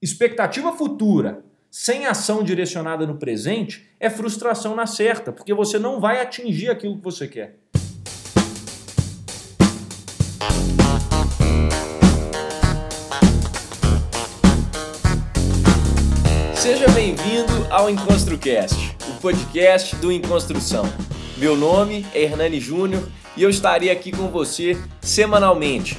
Expectativa futura sem ação direcionada no presente é frustração na certa, porque você não vai atingir aquilo que você quer. Seja bem-vindo ao EnconstruCast, o podcast do Enconstrução. Meu nome é Hernani Júnior e eu estarei aqui com você semanalmente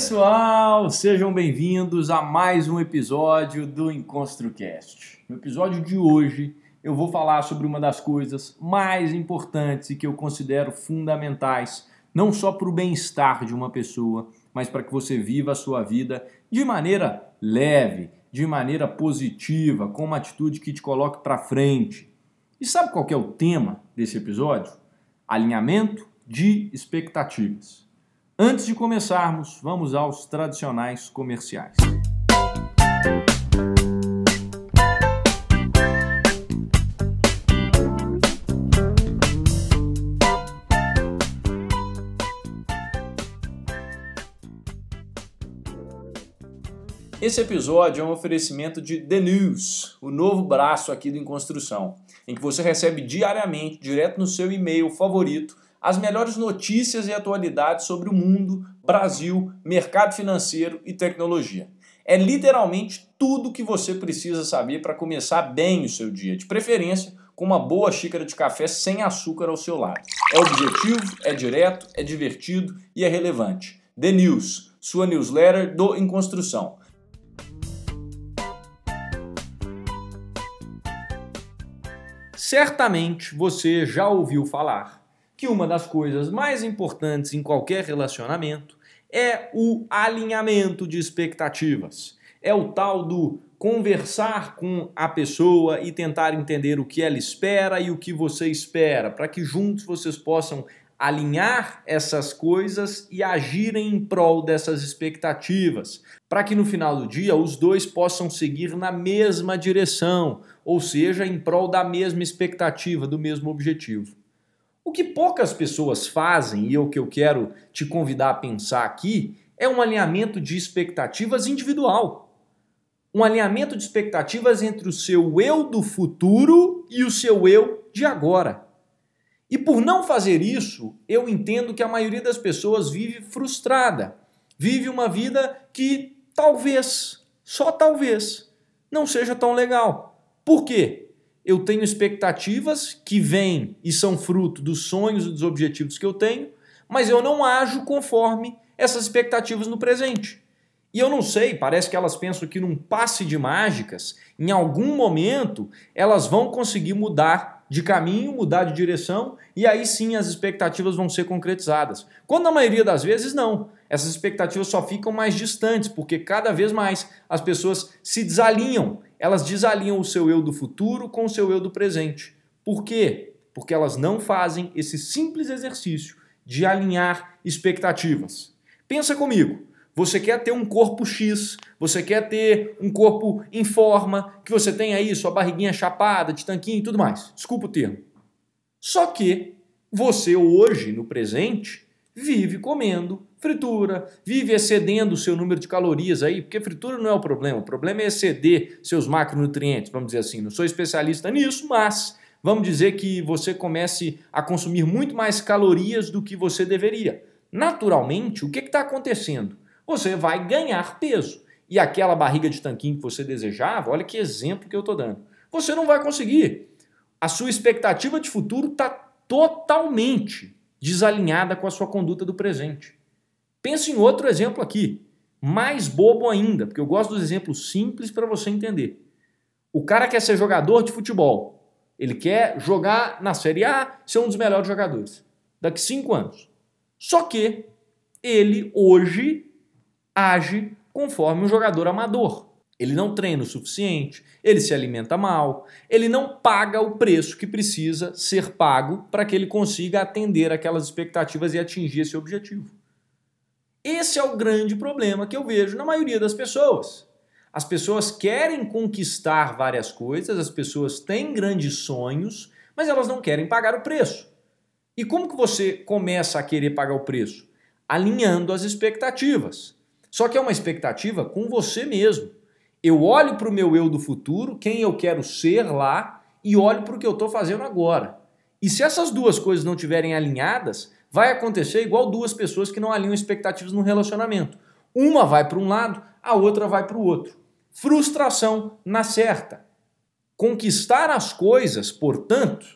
Pessoal, sejam bem-vindos a mais um episódio do EnconstruCast. No episódio de hoje eu vou falar sobre uma das coisas mais importantes e que eu considero fundamentais, não só para o bem-estar de uma pessoa, mas para que você viva a sua vida de maneira leve, de maneira positiva, com uma atitude que te coloque para frente. E sabe qual é o tema desse episódio? Alinhamento de expectativas. Antes de começarmos, vamos aos tradicionais comerciais. Esse episódio é um oferecimento de The News, o novo braço aqui do Em Construção, em que você recebe diariamente, direto no seu e-mail favorito, as melhores notícias e atualidades sobre o mundo, Brasil, mercado financeiro e tecnologia. É literalmente tudo que você precisa saber para começar bem o seu dia, de preferência com uma boa xícara de café sem açúcar ao seu lado. É objetivo, é direto, é divertido e é relevante. The News, sua newsletter do Em Construção. Certamente você já ouviu falar que uma das coisas mais importantes em qualquer relacionamento é o alinhamento de expectativas. É o tal do conversar com a pessoa e tentar entender o que ela espera e o que você espera, para que juntos vocês possam alinhar essas coisas e agirem em prol dessas expectativas, para que no final do dia os dois possam seguir na mesma direção, ou seja, em prol da mesma expectativa, do mesmo objetivo. O que poucas pessoas fazem, e é o que eu quero te convidar a pensar aqui, é um alinhamento de expectativas individual. Um alinhamento de expectativas entre o seu eu do futuro e o seu eu de agora. E por não fazer isso, eu entendo que a maioria das pessoas vive frustrada, vive uma vida que talvez, só talvez, não seja tão legal. Por quê? Eu tenho expectativas que vêm e são fruto dos sonhos e dos objetivos que eu tenho, mas eu não ajo conforme essas expectativas no presente. E eu não sei, parece que elas pensam que num passe de mágicas, em algum momento, elas vão conseguir mudar de caminho, mudar de direção, e aí sim as expectativas vão ser concretizadas. Quando na maioria das vezes não. Essas expectativas só ficam mais distantes, porque cada vez mais as pessoas se desalinham elas desalinham o seu eu do futuro com o seu eu do presente. Por quê? Porque elas não fazem esse simples exercício de alinhar expectativas. Pensa comigo. Você quer ter um corpo X, você quer ter um corpo em forma, que você tenha aí sua barriguinha chapada, de tanquinho e tudo mais. Desculpa o termo. Só que você hoje, no presente, vive comendo fritura, vive excedendo o seu número de calorias aí, porque fritura não é o problema, o problema é exceder seus macronutrientes, vamos dizer assim. Não sou especialista nisso, mas vamos dizer que você comece a consumir muito mais calorias do que você deveria. Naturalmente, o que está acontecendo? Você vai ganhar peso. E aquela barriga de tanquinho que você desejava, olha que exemplo que eu estou dando. Você não vai conseguir. A sua expectativa de futuro está totalmente desalinhada com a sua conduta do presente. Pense em outro exemplo aqui, mais bobo ainda, porque eu gosto dos exemplos simples para você entender. O cara quer ser jogador de futebol. Ele quer jogar na Série A, ser um dos melhores jogadores. Daqui cinco anos. Só que ele hoje age conforme um jogador amador. Ele não treina o suficiente, ele se alimenta mal, ele não paga o preço que precisa ser pago para que ele consiga atender aquelas expectativas e atingir esse objetivo. Esse é o grande problema que eu vejo na maioria das pessoas. As pessoas querem conquistar várias coisas, as pessoas têm grandes sonhos, mas elas não querem pagar o preço. E como que você começa a querer pagar o preço? Alinhando as expectativas. Só que é uma expectativa com você mesmo. Eu olho para o meu eu do futuro, quem eu quero ser lá, e olho para o que eu estou fazendo agora. E se essas duas coisas não estiverem alinhadas, vai acontecer igual duas pessoas que não alinham expectativas no relacionamento. Uma vai para um lado, a outra vai para o outro. Frustração na certa. Conquistar as coisas, portanto,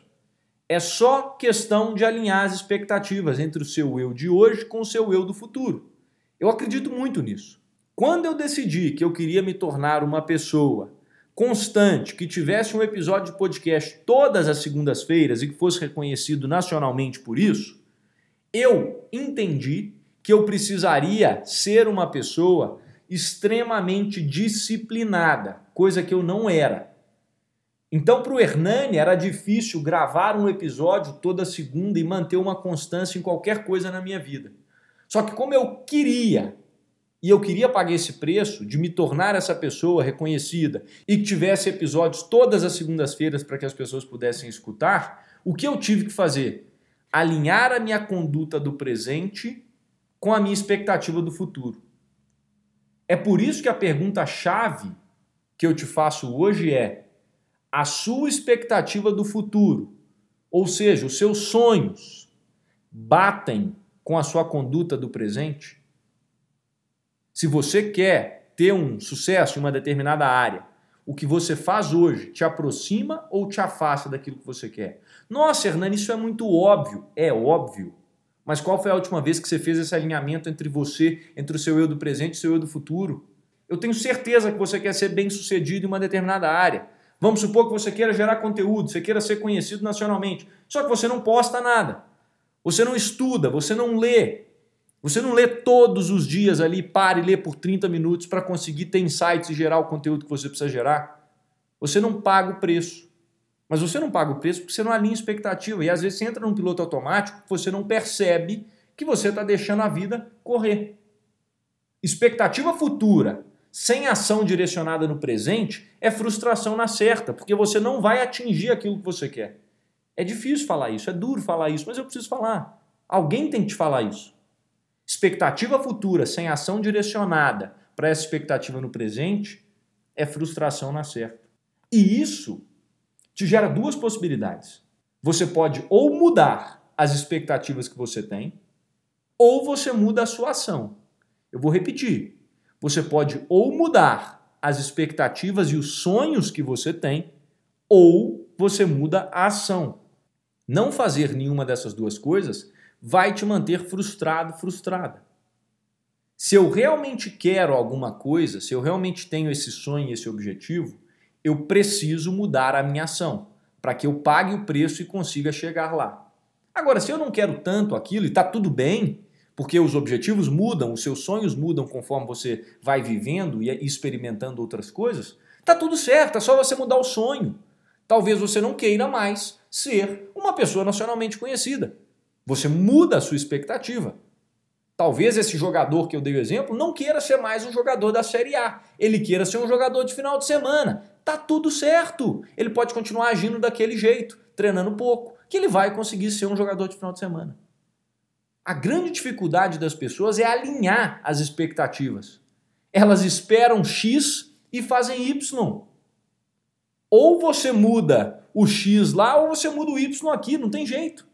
é só questão de alinhar as expectativas entre o seu eu de hoje com o seu eu do futuro. Eu acredito muito nisso. Quando eu decidi que eu queria me tornar uma pessoa constante, que tivesse um episódio de podcast todas as segundas-feiras e que fosse reconhecido nacionalmente por isso, eu entendi que eu precisaria ser uma pessoa extremamente disciplinada, coisa que eu não era. Então, para o Hernani era difícil gravar um episódio toda segunda e manter uma constância em qualquer coisa na minha vida. Só que, como eu queria, e eu queria pagar esse preço de me tornar essa pessoa reconhecida e que tivesse episódios todas as segundas-feiras para que as pessoas pudessem escutar, o que eu tive que fazer? Alinhar a minha conduta do presente com a minha expectativa do futuro. É por isso que a pergunta-chave que eu te faço hoje é: a sua expectativa do futuro, ou seja, os seus sonhos, batem com a sua conduta do presente? Se você quer ter um sucesso em uma determinada área, o que você faz hoje te aproxima ou te afasta daquilo que você quer? Nossa, Hernani, isso é muito óbvio. É óbvio. Mas qual foi a última vez que você fez esse alinhamento entre você, entre o seu eu do presente e o seu eu do futuro? Eu tenho certeza que você quer ser bem sucedido em uma determinada área. Vamos supor que você queira gerar conteúdo, você queira ser conhecido nacionalmente. Só que você não posta nada. Você não estuda, você não lê. Você não lê todos os dias ali, pare e lê por 30 minutos para conseguir ter insights e gerar o conteúdo que você precisa gerar. Você não paga o preço. Mas você não paga o preço porque você não alinha expectativa. E às vezes você entra num piloto automático você não percebe que você está deixando a vida correr. Expectativa futura sem ação direcionada no presente é frustração na certa, porque você não vai atingir aquilo que você quer. É difícil falar isso, é duro falar isso, mas eu preciso falar. Alguém tem que te falar isso. Expectativa futura sem ação direcionada para essa expectativa no presente é frustração na certa. E isso te gera duas possibilidades. Você pode ou mudar as expectativas que você tem, ou você muda a sua ação. Eu vou repetir. Você pode ou mudar as expectativas e os sonhos que você tem, ou você muda a ação. Não fazer nenhuma dessas duas coisas vai te manter frustrado, frustrada. Se eu realmente quero alguma coisa, se eu realmente tenho esse sonho, esse objetivo, eu preciso mudar a minha ação para que eu pague o preço e consiga chegar lá. Agora, se eu não quero tanto aquilo e está tudo bem, porque os objetivos mudam, os seus sonhos mudam conforme você vai vivendo e experimentando outras coisas, tá tudo certo, é só você mudar o sonho. Talvez você não queira mais ser uma pessoa nacionalmente conhecida. Você muda a sua expectativa. Talvez esse jogador que eu dei o exemplo não queira ser mais um jogador da Série A. Ele queira ser um jogador de final de semana. Tá tudo certo. Ele pode continuar agindo daquele jeito, treinando pouco, que ele vai conseguir ser um jogador de final de semana. A grande dificuldade das pessoas é alinhar as expectativas. Elas esperam X e fazem Y. Ou você muda o X lá, ou você muda o Y aqui, não tem jeito.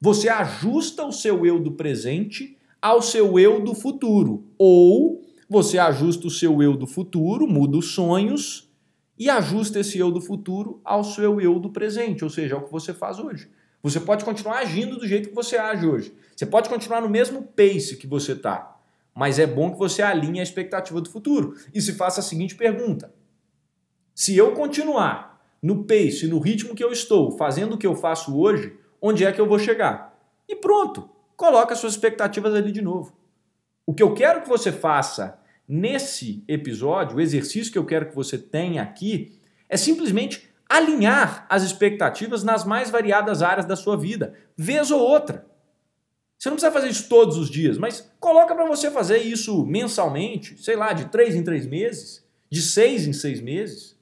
Você ajusta o seu eu do presente ao seu eu do futuro. Ou você ajusta o seu eu do futuro, muda os sonhos e ajusta esse eu do futuro ao seu eu do presente, ou seja, ao que você faz hoje. Você pode continuar agindo do jeito que você age hoje. Você pode continuar no mesmo pace que você está. Mas é bom que você alinhe a expectativa do futuro. E se faça a seguinte pergunta: Se eu continuar no pace, no ritmo que eu estou, fazendo o que eu faço hoje, onde é que eu vou chegar? E pronto, coloca suas expectativas ali de novo. O que eu quero que você faça nesse episódio, o exercício que eu quero que você tenha aqui, é simplesmente alinhar as expectativas nas mais variadas áreas da sua vida, vez ou outra. Você não precisa fazer isso todos os dias, mas coloca para você fazer isso mensalmente, sei lá, de três em três meses, de seis em seis meses.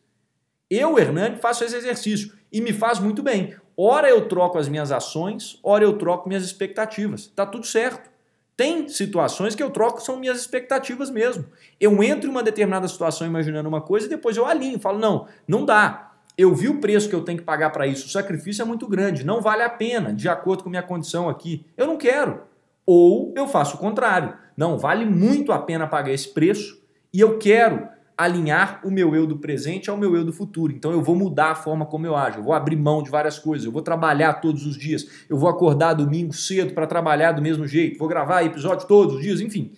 Eu, Hernani, faço esse exercício e me faz muito bem. Ora eu troco as minhas ações, ora eu troco minhas expectativas. Tá tudo certo. Tem situações que eu troco, são minhas expectativas mesmo. Eu entro em uma determinada situação imaginando uma coisa e depois eu alinho, falo, não, não dá. Eu vi o preço que eu tenho que pagar para isso, o sacrifício é muito grande, não vale a pena, de acordo com minha condição aqui. Eu não quero. Ou eu faço o contrário. Não, vale muito a pena pagar esse preço e eu quero alinhar o meu eu do presente ao meu eu do futuro. Então eu vou mudar a forma como eu ajo, eu vou abrir mão de várias coisas, eu vou trabalhar todos os dias, eu vou acordar domingo cedo para trabalhar do mesmo jeito, vou gravar episódio todos os dias, enfim.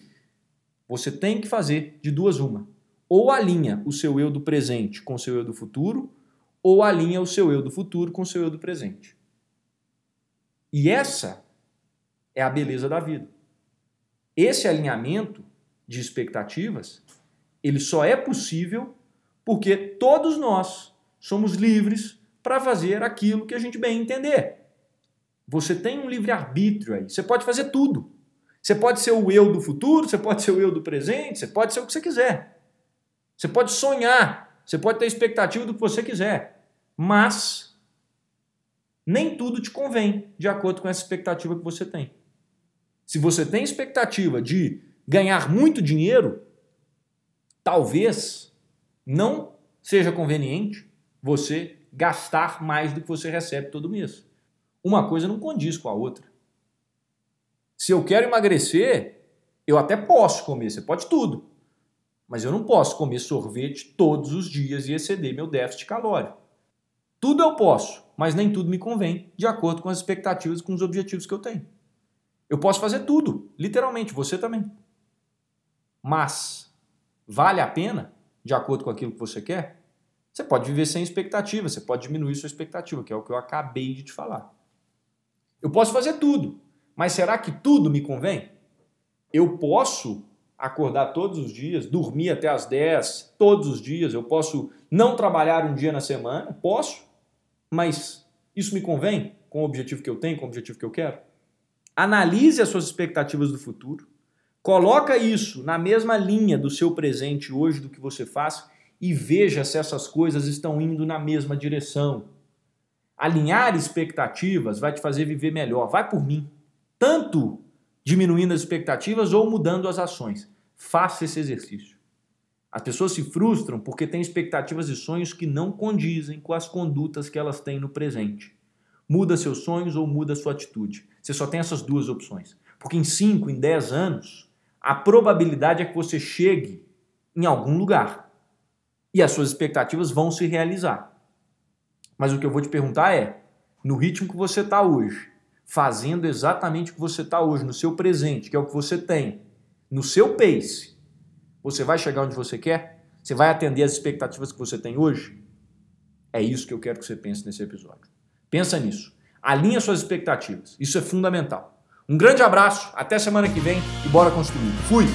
Você tem que fazer de duas uma. Ou alinha o seu eu do presente com o seu eu do futuro, ou alinha o seu eu do futuro com o seu eu do presente. E essa é a beleza da vida. Esse alinhamento de expectativas ele só é possível porque todos nós somos livres para fazer aquilo que a gente bem entender. Você tem um livre-arbítrio aí. Você pode fazer tudo. Você pode ser o eu do futuro, você pode ser o eu do presente, você pode ser o que você quiser. Você pode sonhar, você pode ter expectativa do que você quiser. Mas nem tudo te convém de acordo com essa expectativa que você tem. Se você tem expectativa de ganhar muito dinheiro, talvez não seja conveniente você gastar mais do que você recebe todo mês. Uma coisa não condiz com a outra. Se eu quero emagrecer, eu até posso comer, você pode tudo. Mas eu não posso comer sorvete todos os dias e exceder meu déficit calórico. Tudo eu posso, mas nem tudo me convém, de acordo com as expectativas e com os objetivos que eu tenho. Eu posso fazer tudo, literalmente, você também. Mas vale a pena, de acordo com aquilo que você quer, você pode viver sem expectativa, você pode diminuir sua expectativa, que é o que eu acabei de te falar. Eu posso fazer tudo, mas será que tudo me convém? Eu posso acordar todos os dias, dormir até as 10 todos os dias, eu posso não trabalhar um dia na semana, posso, mas isso me convém com o objetivo que eu tenho, com o objetivo que eu quero? Analise as suas expectativas do futuro. Coloca isso na mesma linha do seu presente hoje, do que você faz, e veja se essas coisas estão indo na mesma direção. Alinhar expectativas vai te fazer viver melhor. Vai por mim. Tanto diminuindo as expectativas ou mudando as ações. Faça esse exercício. As pessoas se frustram porque têm expectativas e sonhos que não condizem com as condutas que elas têm no presente. Muda seus sonhos ou muda sua atitude. Você só tem essas duas opções. Porque em 5, em 10 anos, a probabilidade é que você chegue em algum lugar e as suas expectativas vão se realizar. Mas o que eu vou te perguntar é: no ritmo que você está hoje, fazendo exatamente o que você está hoje, no seu presente, que é o que você tem, no seu pace, você vai chegar onde você quer? Você vai atender as expectativas que você tem hoje? É isso que eu quero que você pense nesse episódio. Pensa nisso. Alinha suas expectativas. Isso é fundamental. Um grande abraço, até semana que vem e bora construir. Fui!